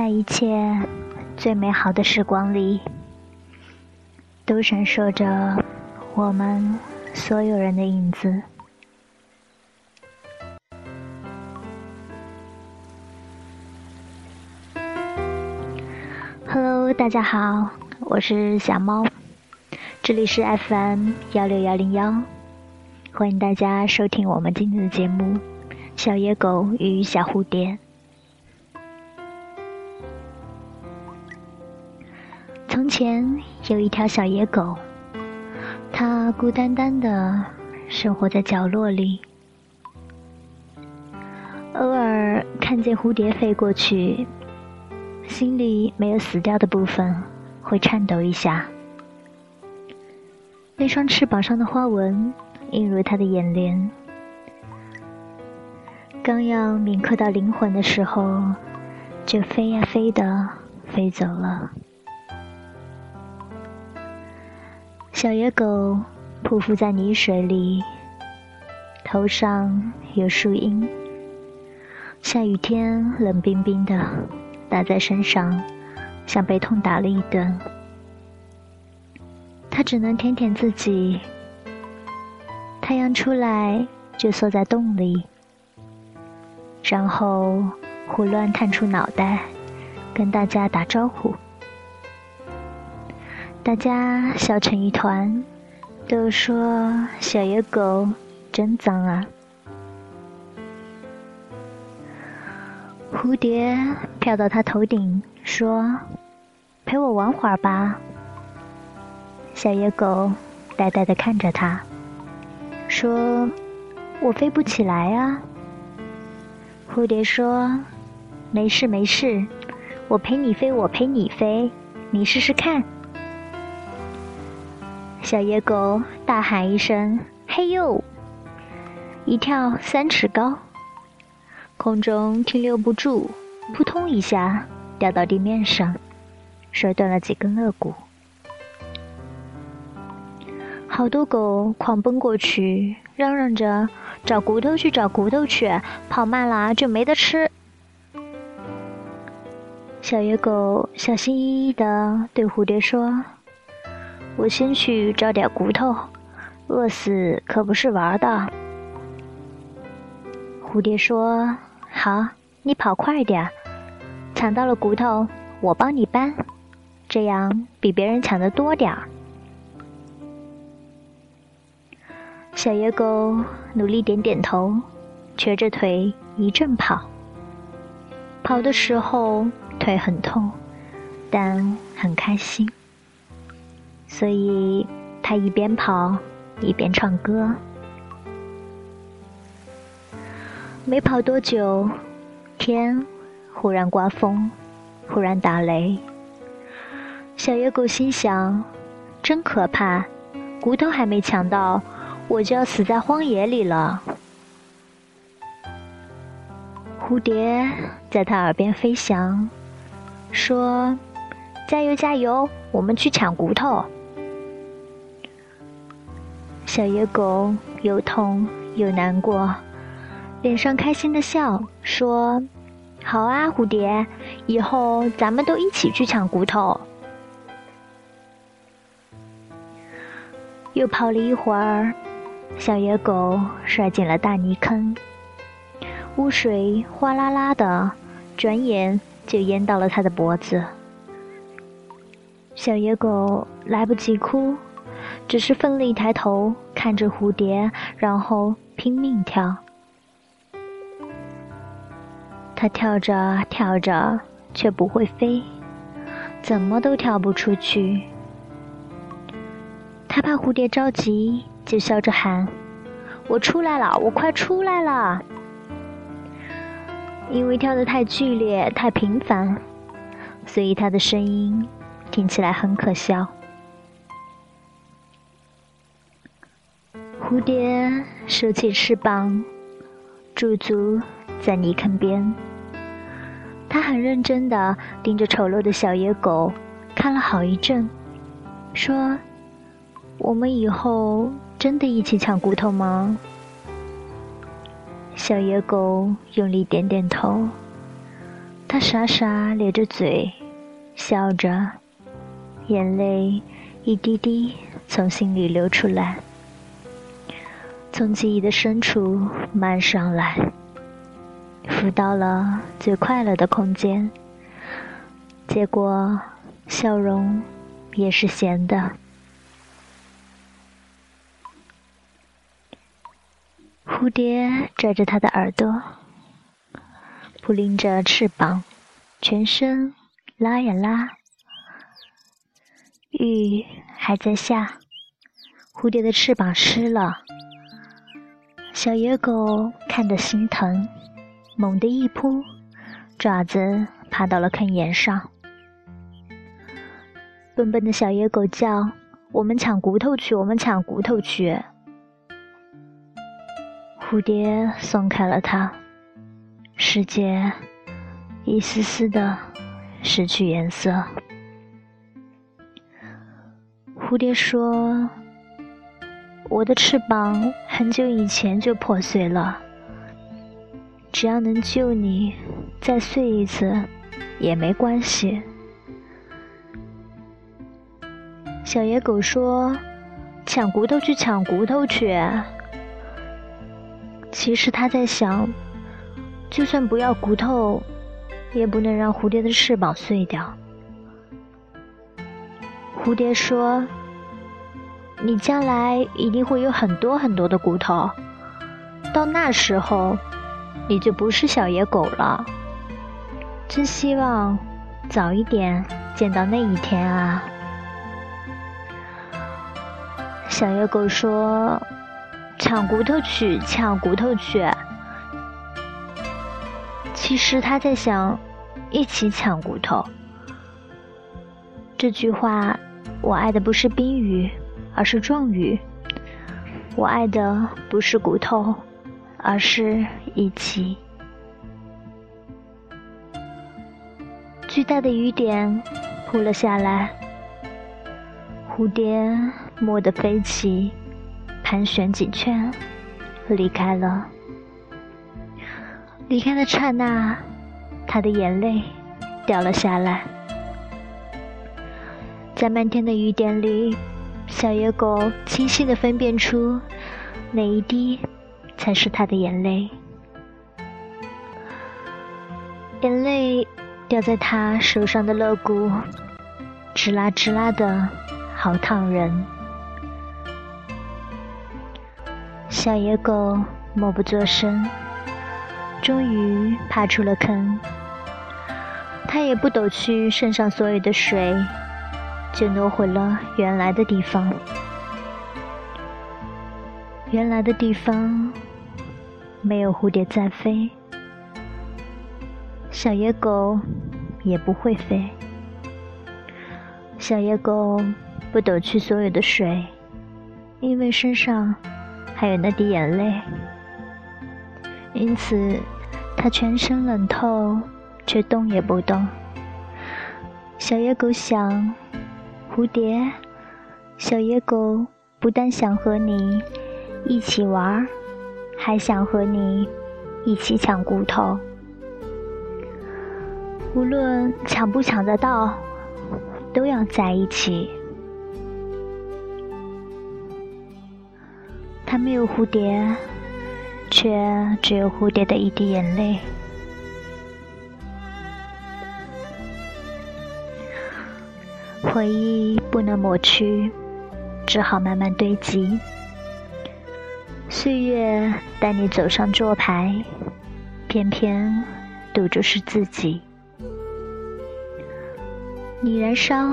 在一切最美好的时光里，都闪烁着我们所有人的影子。Hello，大家好，我是小猫，这里是 FM 幺六幺零幺，欢迎大家收听我们今天的节目《小野狗与小蝴蝶》。从前有一条小野狗，它孤单单的生活在角落里，偶尔看见蝴蝶飞过去。心里没有死掉的部分，会颤抖一下。那双翅膀上的花纹映入他的眼帘，刚要铭刻到灵魂的时候，就飞呀飞的飞走了。小野狗匍匐在泥水里，头上有树荫，下雨天冷冰冰的。打在身上，像被痛打了一顿。它只能舔舔自己。太阳出来就缩在洞里，然后胡乱探出脑袋，跟大家打招呼。大家笑成一团，都说小野狗真脏啊。蝴蝶飘到他头顶，说：“陪我玩会儿吧。”小野狗呆呆的看着他，说：“我飞不起来啊。”蝴蝶说：“没事没事，我陪你飞，我陪你飞，你试试看。”小野狗大喊一声：“嘿呦！”一跳三尺高。空中停留不住，扑通一下掉到地面上，摔断了几根肋骨。好多狗狂奔过去，嚷嚷着找骨头去，找骨头去，跑慢了就没得吃。小野狗小心翼翼的对蝴蝶说：“我先去找点骨头，饿死可不是玩的。”蝴蝶说。好，你跑快点，抢到了骨头，我帮你搬，这样比别人抢的多点儿。小野狗努力点点头，瘸着腿一阵跑。跑的时候腿很痛，但很开心，所以它一边跑一边唱歌。没跑多久，天忽然刮风，忽然打雷。小野狗心想：“真可怕，骨头还没抢到，我就要死在荒野里了。”蝴蝶在他耳边飞翔，说：“加油加油，我们去抢骨头。”小野狗又痛又难过。脸上开心的笑，说：“好啊，蝴蝶，以后咱们都一起去抢骨头。”又跑了一会儿，小野狗摔进了大泥坑，污水哗啦啦的，转眼就淹到了它的脖子。小野狗来不及哭，只是奋力抬头看着蝴蝶，然后拼命跳。它跳着跳着，却不会飞，怎么都跳不出去。它怕蝴蝶着急，就笑着喊：“我出来了，我快出来了！”因为跳得太剧烈、太频繁，所以它的声音听起来很可笑。蝴蝶收起翅膀，驻足在泥坑边。它很认真的盯着丑陋的小野狗，看了好一阵，说：“我们以后真的一起抢骨头吗？”小野狗用力点点头，它傻傻咧着嘴，笑着，眼泪一滴滴从心里流出来，从记忆的深处漫上来，浮到了最快乐的空间。结果，笑容也是咸的。蝴蝶拽着他的耳朵。扑棱着翅膀，全身拉呀拉。雨还在下，蝴蝶的翅膀湿了。小野狗看得心疼，猛地一扑，爪子爬到了坑沿上。笨笨的小野狗叫：“我们抢骨头去！我们抢骨头去！”蝴蝶松开了它。世界一丝丝的失去颜色。蝴蝶说：“我的翅膀很久以前就破碎了，只要能救你，再碎一次也没关系。”小野狗说：“抢骨头去，抢骨头去。”其实他在想。就算不要骨头，也不能让蝴蝶的翅膀碎掉。蝴蝶说：“你将来一定会有很多很多的骨头，到那时候，你就不是小野狗了。真希望早一点见到那一天啊！”小野狗说：“抢骨头去，抢骨头去。”其实他在想，一起抢骨头。这句话，我爱的不是冰雨，而是状语。我爱的不是骨头，而是一起。巨大的雨点扑了下来，蝴蝶蓦地飞起，盘旋几圈，离开了。离开的刹那，他的眼泪掉了下来。在漫天的雨点里，小野狗清晰的分辨出哪一滴才是它的眼泪。眼泪掉在他手上的肋骨，吱啦吱啦的，好烫人。小野狗默不作声。终于爬出了坑，它也不抖去身上所有的水，就挪回了原来的地方。原来的地方没有蝴蝶在飞，小野狗也不会飞。小野狗不抖去所有的水，因为身上还有那滴眼泪。因此，它全身冷透，却动也不动。小野狗想，蝴蝶，小野狗不但想和你一起玩，还想和你一起抢骨头。无论抢不抢得到，都要在一起。它没有蝴蝶。却只有蝴蝶的一滴眼泪。回忆不能抹去，只好慢慢堆积。岁月带你走上桌牌，偏偏赌注是自己。你燃烧，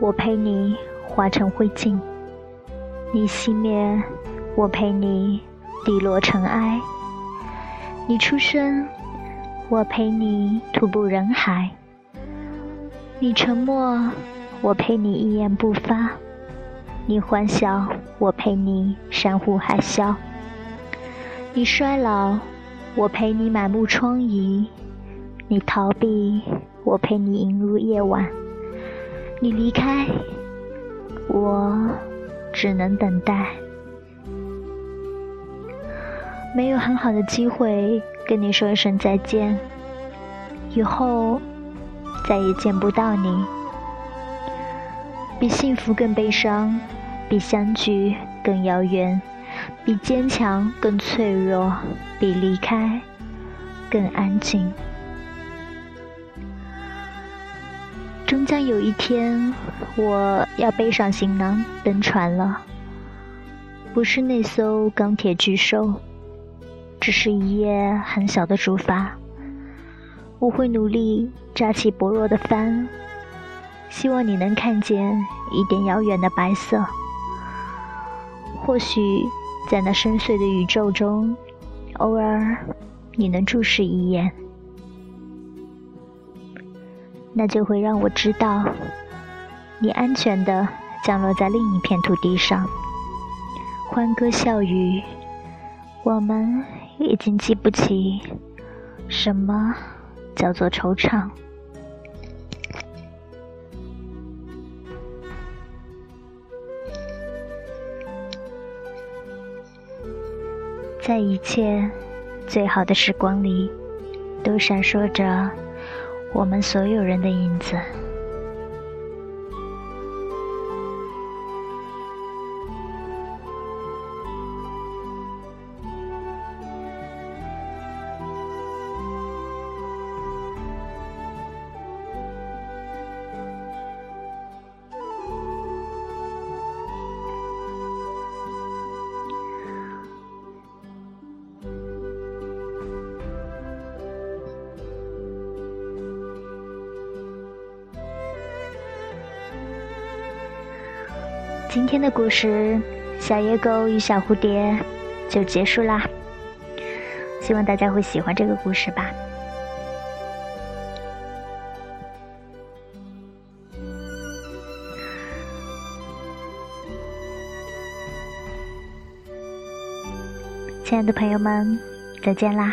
我陪你化成灰烬；你熄灭，我陪你。滴落尘埃，你出生，我陪你徒步人海；你沉默，我陪你一言不发；你欢笑，我陪你山呼海啸；你衰老，我陪你满目疮痍；你逃避，我陪你迎入夜晚；你离开，我只能等待。没有很好的机会跟你说一声再见，以后再也见不到你。比幸福更悲伤，比相聚更遥远，比坚强更脆弱，比离开更安静。终将有一天，我要背上行囊登船了。不是那艘钢铁巨兽，只是一叶很小的竹筏。我会努力扎起薄弱的帆。希望你能看见一点遥远的白色。或许在那深邃的宇宙中，偶尔你能注视一眼，那就会让我知道，你安全的降落在另一片土地上，欢歌笑语。我们已经记不起什么叫做惆怅。在一切最好的时光里，都闪烁着我们所有人的影子。今天的故事《小野狗与小蝴蝶》就结束啦，希望大家会喜欢这个故事吧。亲爱的朋友们，再见啦！